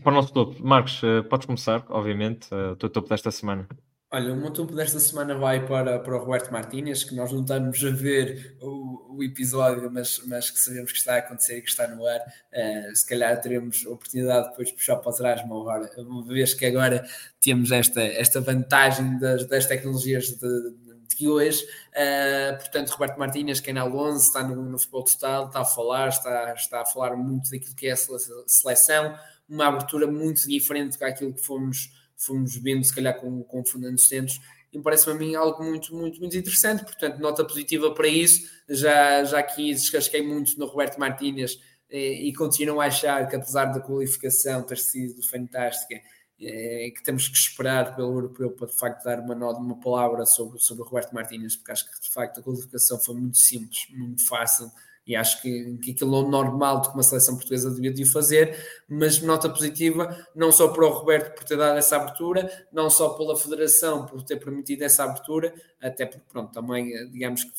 para o nosso topo, Marcos, uh, podes começar, obviamente, uh, o teu topo desta semana. Olha, o meu topo desta semana vai para, para o Roberto Martínez, que nós não estamos a ver o, o episódio, mas, mas que sabemos que está a acontecer e que está no ar. Uh, se calhar teremos oportunidade depois de puxar para trás, uma, hora, uma vez que agora temos esta, esta vantagem das, das tecnologias de, de hoje. Uh, portanto, Roberto Martínez, na 11, está no, no futebol total, está a falar, está, está a falar muito daquilo que é a seleção, uma abertura muito diferente daquilo que fomos, fomos vendo, se calhar, com, com o Fernando Santos. E parece-me a mim algo muito, muito, muito interessante. Portanto, nota positiva para isso. Já, já aqui descasquei muito no Roberto Martínez e, eh, e continuo a achar que, apesar da qualificação ter sido fantástica, é, que temos que esperar pelo europeu para de facto dar uma uma palavra sobre, sobre o Roberto Martínez, porque acho que de facto a qualificação foi muito simples, muito fácil e acho que, que aquilo é o normal de que uma seleção portuguesa devia de fazer, mas nota positiva não só para o Roberto por ter dado essa abertura, não só pela Federação por ter permitido essa abertura, até porque, pronto, também, digamos que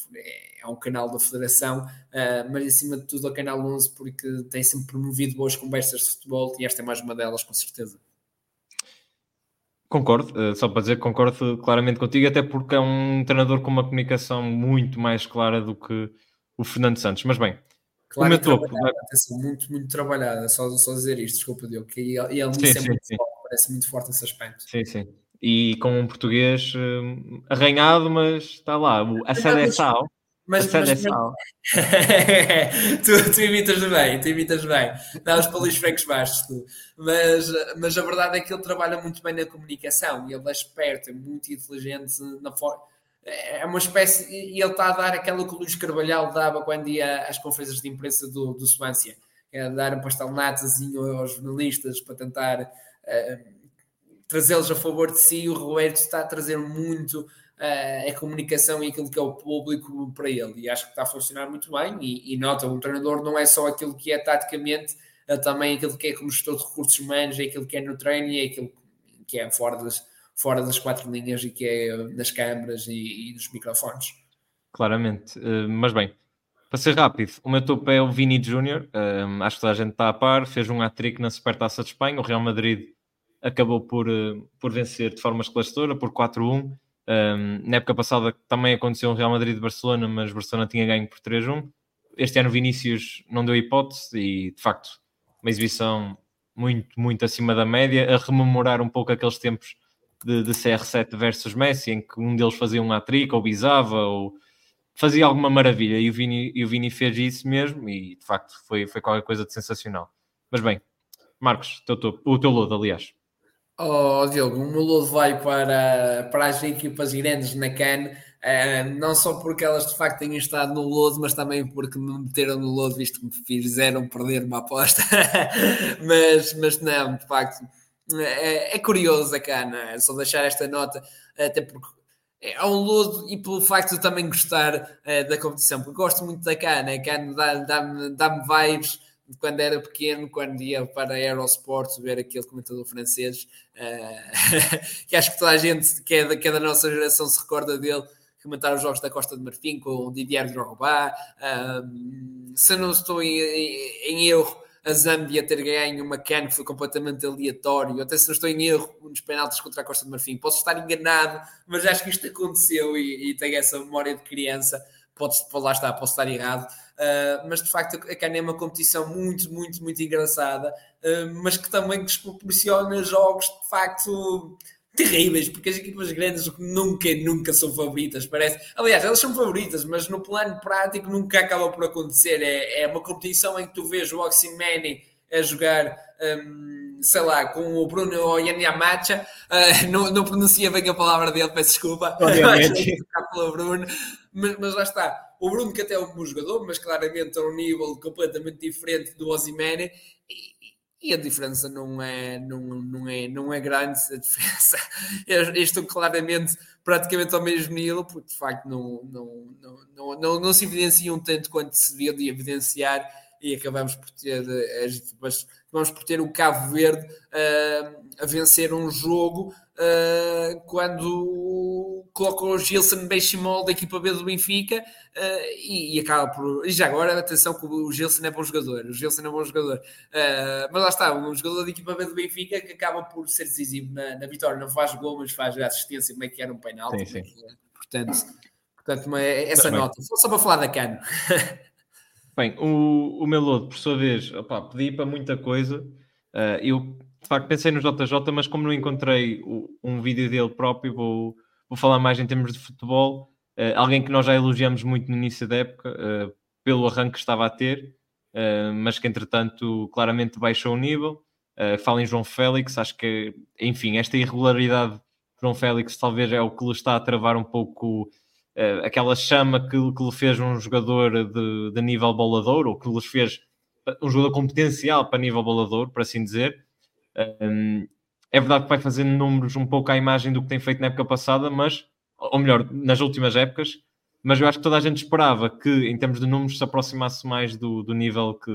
é um canal da Federação, uh, mas acima de tudo o Canal 11 porque tem sempre promovido boas conversas de futebol e esta é mais uma delas, com certeza. Concordo, eh, só para dizer que concordo claramente contigo, até porque é um treinador com uma comunicação muito mais clara do que o Fernando Santos. Mas bem, claro, o meu topo. Atenção, muito, muito trabalhada, só, só dizer isto, desculpa, Diogo, que ele, ele sim, sim, muito sim. Forte, parece muito forte nesse aspecto. Sim, sim. E com um português uh, arranhado, mas está lá, a seleção. Mas, mas, mas tu, tu imitas bem, tu imitas bem. Dá os palis francos baixos, tu. Mas, mas a verdade é que ele trabalha muito bem na comunicação e ele é esperto, é muito inteligente na forma é uma espécie, e ele está a dar aquela que o Luís Carvalhal dava quando ia às conferências de imprensa do, do Suância, é dar um pastel natazinho aos jornalistas para tentar uh, trazê-los a favor de si. O Roberto está a trazer muito uh, a comunicação e aquilo que é o público para ele, e acho que está a funcionar muito bem. E, e nota, um treinador não é só aquilo que é taticamente, é também aquilo que é como gestor de recursos humanos, é aquilo que é no treino e é aquilo que é fora das fora das quatro linhas e que é nas câmaras e, e nos microfones. Claramente, uh, mas bem, para ser rápido, o meu topo é o Vini Júnior, uh, acho que toda a gente está a par, fez um hat-trick na Supertaça de Espanha, o Real Madrid acabou por, uh, por vencer de forma esclarecedora, por 4-1, um, na época passada também aconteceu um Real Madrid de Barcelona, mas Barcelona tinha ganho por 3-1. Este ano Vinícius não deu hipótese e, de facto, uma exibição muito, muito acima da média, a rememorar um pouco aqueles tempos de, de CR7 versus Messi, em que um deles fazia um hat-trick ou bisava ou fazia alguma maravilha e o Vini, e o Vini fez isso mesmo e de facto foi, foi qualquer coisa de sensacional. Mas bem, Marcos, teu, teu, o teu lodo, aliás. Oh, Diogo, o meu lodo vai para, para as equipas grandes na CAN, uh, não só porque elas de facto têm estado no lodo, mas também porque me meteram no lodo, visto que me fizeram perder uma aposta. mas, mas não, de facto, é, é curioso a cana, só deixar esta nota, até porque é um lodo e pelo facto de também gostar uh, da competição, porque gosto muito da cana, a cana dá-me dá, dá vibes de quando era pequeno, quando ia para a Aerosport ver aquele comentador francês, uh, que acho que toda a gente que é, da, que é da nossa geração se recorda dele, comentar os jogos da Costa de Marfim com o Didier Drogba, uh, se não estou em, em, em erro, a Zâmbia ter ganho uma CAN que foi completamente aleatório, até se não estou em erro nos penaltis contra a Costa de Marfim. Posso estar enganado, mas acho que isto aconteceu e, e tenho essa memória de criança. Pode, lá estar, posso estar errado. Uh, mas de facto a CAN é uma competição muito, muito, muito engraçada, uh, mas que também desproporciona jogos de facto terríveis, porque as equipas grandes nunca, nunca são favoritas, parece. Aliás, elas são favoritas, mas no plano prático nunca acaba por acontecer. É, é uma competição em que tu vês o Oxymene a jogar, um, sei lá, com o Bruno Oyanyamacha, uh, não, não pronuncia bem a palavra dele, peço desculpa. Obviamente. pelo Bruno, mas, mas lá está. O Bruno, que até é um bom jogador, mas claramente a um nível completamente diferente do Osimene, e a diferença não é, não, não é, não é grande, a diferença estou claramente praticamente ao mesmo nível, porque de facto não, não, não, não, não, não se evidenciam tanto quanto se devia de evidenciar e acabamos por ter as vamos por ter o Cabo Verde uh, a vencer um jogo uh, quando coloca o Gilson Beiximol da equipa B do Benfica uh, e, e, acaba por. E já agora, atenção, que o Gilson é bom jogador, o Gilson é bom jogador, mas lá está, um jogador da equipa B do Benfica que acaba por ser decisivo na, na vitória, não faz gol, mas faz assistência, como é que era um penalti. Sim, sim. Portanto, portanto, essa Também. nota, só para falar da Cano. Bem, o, o meu lodo, por sua vez, opa, pedi para muita coisa. Uh, eu, de facto, pensei no JJ, mas como não encontrei o, um vídeo dele próprio, vou, vou falar mais em termos de futebol. Uh, alguém que nós já elogiamos muito no início da época, uh, pelo arranque que estava a ter, mas que, entretanto, claramente baixou o nível. falo em João Félix, acho que, enfim, esta irregularidade de João Félix talvez é o que lhe está a travar um pouco uh, aquela chama que, que lhe fez um jogador de, de nível bolador, ou que lhes fez um jogador com potencial para nível bolador, por assim dizer. Um, é verdade que vai fazendo números um pouco à imagem do que tem feito na época passada, mas, ou melhor, nas últimas épocas, mas eu acho que toda a gente esperava que, em termos de números, se aproximasse mais do, do nível que,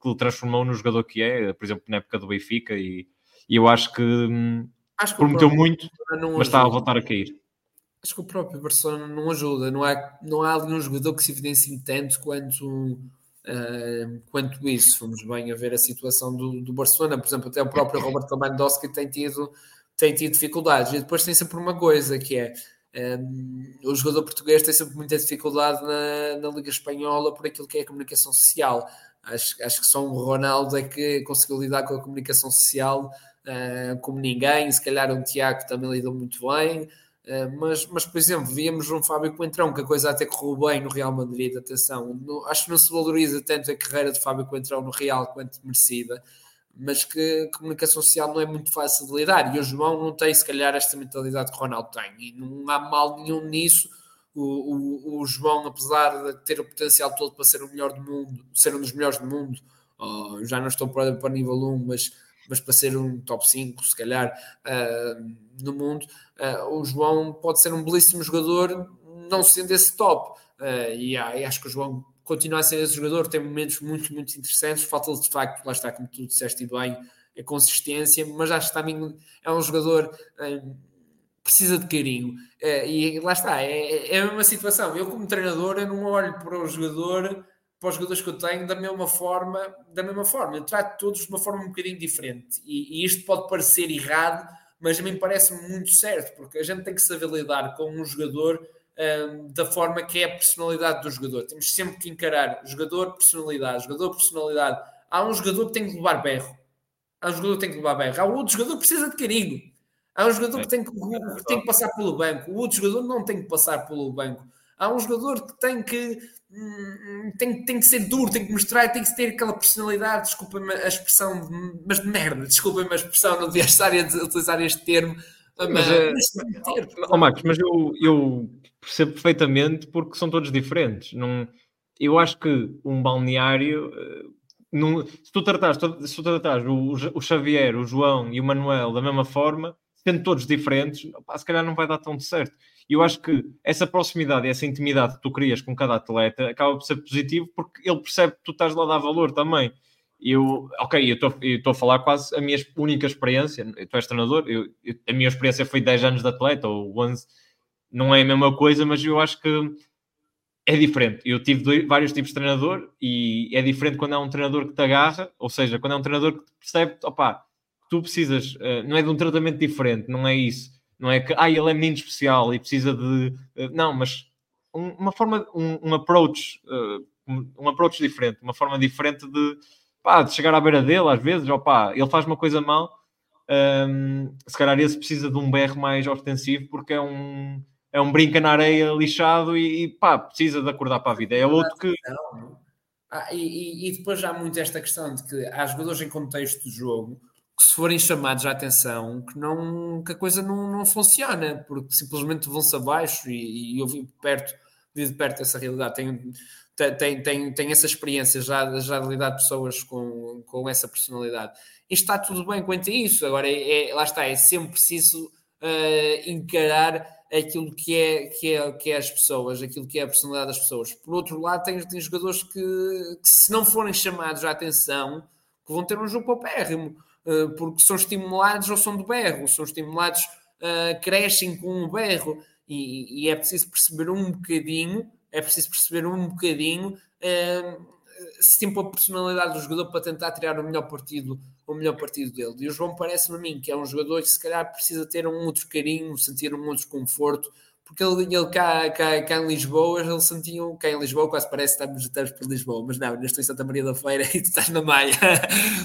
que ele transformou no jogador que é, por exemplo, na época do Benfica, e, e eu acho que, hum, acho que prometeu muito, mas está a voltar a cair. Acho que o próprio Barcelona não ajuda, não há, não há nenhum jogador que se evidencie tanto quanto Uh, quanto isso, fomos bem a ver a situação do, do Barcelona, por exemplo, até o próprio Roberto Lewandowski tem tido, tem tido dificuldades, e depois tem sempre uma coisa que é um, o jogador português tem sempre muita dificuldade na, na Liga Espanhola por aquilo que é a comunicação social. Acho, acho que só um Ronaldo é que conseguiu lidar com a comunicação social uh, como ninguém, se calhar um Tiago também lidou muito bem. Eh, mas, mas, por exemplo, víamos um Fábio Coentrão que a coisa até correu bem no Real Madrid. Atenção, no, acho que não se valoriza tanto a carreira de Fábio Coentrão no Real quanto merecida, mas que a comunicação social não é muito fácil de lidar. E o João não tem, se calhar, esta mentalidade que o Ronaldo tem, e não há mal nenhum nisso. O, o, o João, apesar de ter o potencial todo para ser o melhor do mundo, ser um dos melhores do mundo, oh, já não estou para, para nível 1, mas mas para ser um top 5, se calhar, uh, no mundo, uh, o João pode ser um belíssimo jogador, não sendo esse top. Uh, e, e, acho que o João continua a ser esse jogador, tem momentos muito, muito interessantes. Falta de facto, lá está, como tu disseste bem, a consistência, mas acho que também é um jogador. precisa de carinho e lá está, é, é a mesma situação. Eu, como treinador, eu não olho para o jogador para os jogadores que eu tenho da mesma forma, da mesma forma. Eu trato todos de uma forma um bocadinho diferente. E, e isto pode parecer errado, mas a mim parece muito certo, porque a gente tem que saber lidar com um jogador um, da forma que é a personalidade do jogador. Temos sempre que encarar jogador, personalidade, jogador, personalidade. Há um jogador que tem que levar berro. Há um jogador que tem que levar berro. Há outro jogador que precisa de carinho. Há um jogador que tem que, que tem que passar pelo banco. O outro jogador não tem que passar pelo banco. Há um jogador que tem que Hum, tem, tem que ser duro, tem que mostrar, tem que ter aquela personalidade, desculpa-me a expressão, mas de merda, desculpa-me a expressão, não devia estar a utilizar este termo. Mas, mas, é, ter, oh, Marcos, mas eu, eu percebo perfeitamente porque são todos diferentes. Não, eu acho que um balneário, eh, não, se tu tratares, se tu tratares o, o Xavier, o João e o Manuel da mesma forma, sendo todos diferentes, se calhar não vai dar tão certo. E eu acho que essa proximidade essa intimidade que tu crias com cada atleta acaba por ser positivo porque ele percebe que tu estás lá a dar valor também. Eu, ok, eu estou a falar quase a minha única experiência. Tu és treinador, eu, eu, a minha experiência foi 10 anos de atleta ou 11, não é a mesma coisa, mas eu acho que é diferente. Eu tive dois, vários tipos de treinador e é diferente quando é um treinador que te agarra, ou seja, quando é um treinador que percebe, opá, tu precisas, uh, não é de um tratamento diferente, não é isso não é que ah, ele é menino especial e precisa de. Eh, não, mas um, uma forma, um, um approach, uh, um approach diferente, uma forma diferente de, pá, de chegar à beira dele às vezes, ou pá, ele faz uma coisa mal. Um, se calhar esse precisa de um berro mais ostensivo porque é um, é um brinca na areia lixado e, e pá, precisa de acordar para a vida. É outro que. Ah, e, e, depois já há muito esta questão de que há jogadores em contexto de jogo que se forem chamados à atenção, que, não, que a coisa não, não funciona, porque simplesmente vão-se abaixo e, e eu vi perto, vi de perto essa realidade, tenho, tenho, tenho, tenho essa experiência já, já de lidar pessoas com, com essa personalidade. E está tudo bem quanto a isso, agora é, é lá está, é sempre preciso uh, encarar aquilo que é, que, é, que é as pessoas, aquilo que é a personalidade das pessoas. Por outro lado, tem, tem jogadores que, que se não forem chamados à atenção, que vão ter um jogo paupérrimo porque são estimulados ao som do berro, são estimulados, uh, crescem com o berro, e, e, é preciso perceber um bocadinho, é preciso perceber um bocadinho uh, sempre a personalidade do jogador para tentar tirar o melhor partido, o melhor partido dele. E o João parece-me a mim que é um jogador que se calhar precisa ter um outro carinho, sentir um outro conforto, porque ele, ele cá, cá, cá em Lisboa, ele sentia, cá em Lisboa quase parece que estamos, estamos por Lisboa, mas não, ainda estou em Santa Maria da Feira e tu estás na Maia.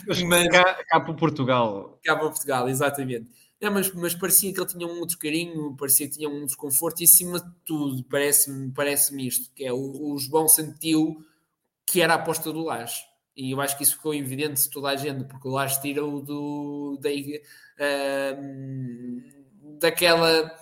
mas, cá, cá para Portugal. Cá para Portugal, exatamente. Não, mas, mas parecia que ele tinha um outro carinho, parecia que tinha um desconforto e acima de tudo, parece-me parece isto, que é o, o João sentiu que era a aposta do Lage. E eu acho que isso ficou evidente de toda a gente, porque o Lage tirou do, da, uh, daquela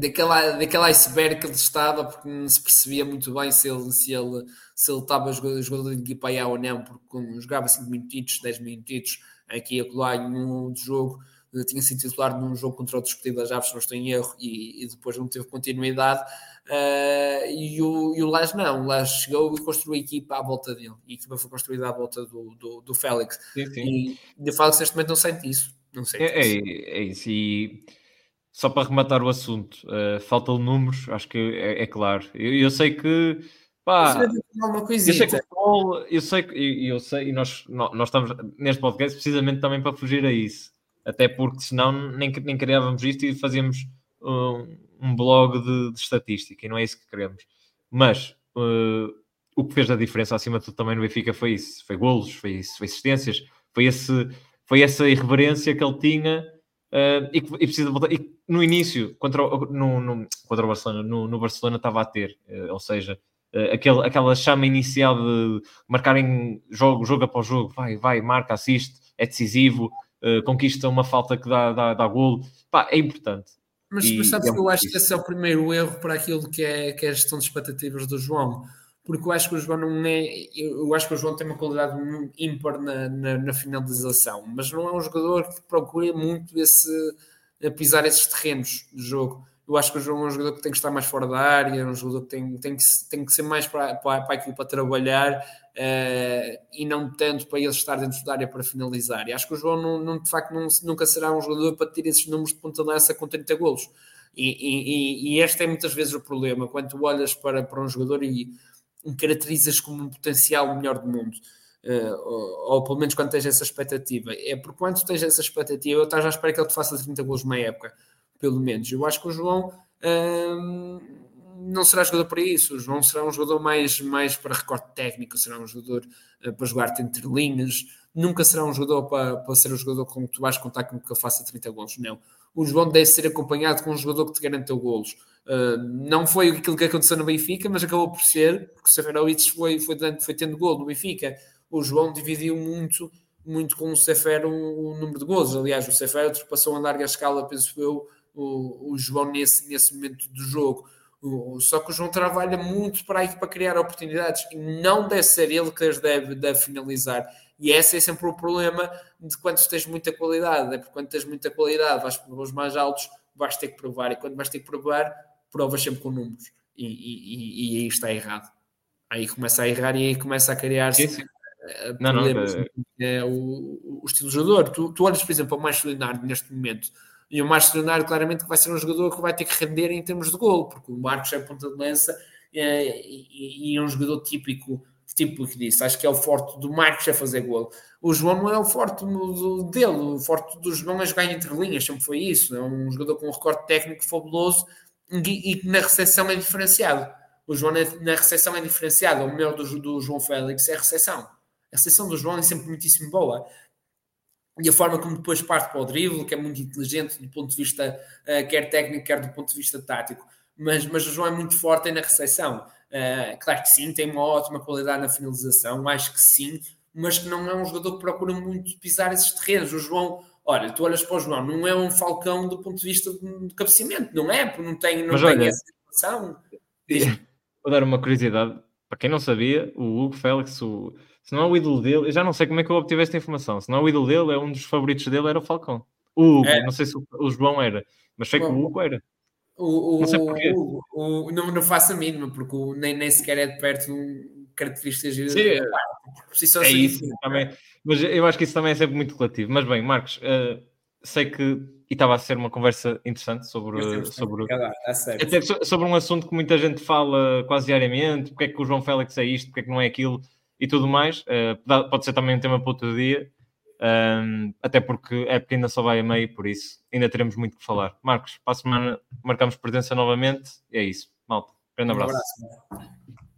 daquela, daquela iceberg que ele estava, porque não se percebia muito bem se ele, se ele, se ele estava jogador de equipa A ou não, porque jogava 5 minutos, 10 minutos aqui e acolá em um jogo, eh, tinha sido titular num jogo contra o Desportivo das Aves, se não estou em erro, e, e depois não teve continuidade. Uh, e o, e o Lage não, o Lage chegou e construiu a equipa à volta dele, e a equipa foi construída à volta do, do, do Félix. Sim, sim. E o Félix neste momento não sente isso. Não sente É, isso. é, é isso. E só para rematar o assunto, uh, falta de números, acho que é, é claro. Eu, eu sei que pá, eu sei que futebol, eu sei que eu, eu sei, e nós, nó- nós estamos neste podcast precisamente também para fugir a isso. Até porque senão nem, nem criávamos isto e fazíamos um, um blog de, de estatística e não é isso que queremos. Mas uh, o que fez a diferença acima de tudo também no Benfica foi isso: foi golos, foi isso, foi assistências, foi, esse, foi essa irreverência que ele tinha uh, e, que, e precisa voltar. E no início, contra o, no, no- contra o Barcelona, no, no Barcelona estava a ter, uh, ou seja, uh, aquele, aquela chama inicial de marcarem jogo, jogo após jogo, vai, vai, marca, assiste, é decisivo, conquista uma falta que dá, dá, dá golo, pá, é importante. Mas, E- mas sabes é que eu acho que esse é o primeiro erro para aquilo que é, que é a gestão de expectativas do João. Porque eu acho que o João não é. Eu acho que o João tem uma qualidade ímpar na, na, na finalização, mas não é um jogador que procura muito esse, a pisar esses terrenos de jogo. Eu acho que o João é um jogador que tem que estar mais fora da área, é um jogador que tem, tem, que, tem que ser mais para, para, para aquilo para trabalhar eh, e não tanto para ele estar dentro da área para finalizar. E acho que o João, não, não- de facto, não- nunca será um jogador para ter esses números de ponta de lança com 30 golos. E, e, e- este é muitas vezes o problema, quando olhas para, para um jogador e caracterizas como um potencial melhor do mundo. eh, ou, ou pelo menos quando tens essa expectativa. É porque quando tens essa expectativa, estás à espera que ele te faça 30 gols numa época, pelo menos. Eu acho que o João hum, não será jogador para isso. O João será um jogador mais, mais para recorte técnico, será um jogador eh, para jogar entre linhas. Nunca será um jogador para, para ser um jogador com que tu vais contar com que ele faça 30 gols. Não. O João deve ser acompanhado com um jogador que te garanta golos. Uh, não foi aquilo que aconteceu no Benfica, mas acabou por ser, porque o Seferovic foi, foi, foi tendo gol no Benfica. O João dividiu muito, muito com o Sefer o, número de gols. Aliás, o Sefer passou a larga escala, penso eu, o, o João nesse, nesse momento do jogo. O- só que o João trabalha muito para, aí, para criar oportunidades e não deve ser ele que as deve, deve finalizar. E esse é sempre o problema de quando tens muita qualidade, é porque quando tens muita qualidade vais para os mais altos, vais ter que provar, e quando vais ter que provar, provas sempre com números. E, e, e- e aí está errado. Aí começa a errar e aí começa a criar-se eh, Não, não, problemas. eh, É, o, o estilo de jogador. Tu, tu olhas, por exemplo, para o Márcio Leonardo neste momento, e o Márcio Leonardo claramente que vai ser um jogador que vai ter que render em termos de gol, porque o Marcos é ponta de lança eh, e, e é um jogador típico, típico que disse. Acho que é o forte do Marcos é fazer gol. O João não é o forte dele, o forte do João é jogar entre linhas, sempre foi isso. É um jogador com um recorte técnico fabuloso e, que na recepção é diferenciado. O João na, recepção é diferenciado. O melhor do, do João Félix é a recepção. A recepção do João é sempre muitíssimo boa. E a forma como depois parte para o drible, que é muito inteligente do ponto de vista eh, quer técnico, quer do ponto de vista tático. Mas, mas o João é muito forte na recepção. Eh, claro que sim, tem uma ótima qualidade na finalização, acho que sim, mas que não é um jogador que procura muito pisar esses terrenos. O João, olha, tu olhas para o João, não é um falcão do ponto de vista de, cabeceamento, não é? Porque não tem, não Mas tem olha, essa situação. Vou dar uma curiosidade. Para quem não sabia, o Hugo Félix, o... se não é o ídolo dele, eu já não sei como é que eu obtive esta informação. Se não é o ídolo dele, é um dos favoritos dele, era o Falcão. O Hugo, É. não sei se o- o João era, mas sei que o Bom, Hugo era. O, o, Não sei porquê. o- o- não, não faço a mínima, porque nem, nem sequer é de perto um características Sim, de posição É isso, também. Mas eu acho que isso também é sempre muito relativo. Mas bem, Marcos, eh, sei que. E estava a ser uma conversa interessante sobre. Sobre acabar, até so- sobre um assunto que muita gente fala quase diariamente, porque é que o João Félix é isto, porque é que não é aquilo e tudo mais. Dá- pode ser também um tema para outro dia, Ahm, até porque a época ainda só vai a meio, por isso ainda teremos muito que falar. Marcos, para a semana marcamos presença novamente e é isso. Malta, grande Um abraço. abraço.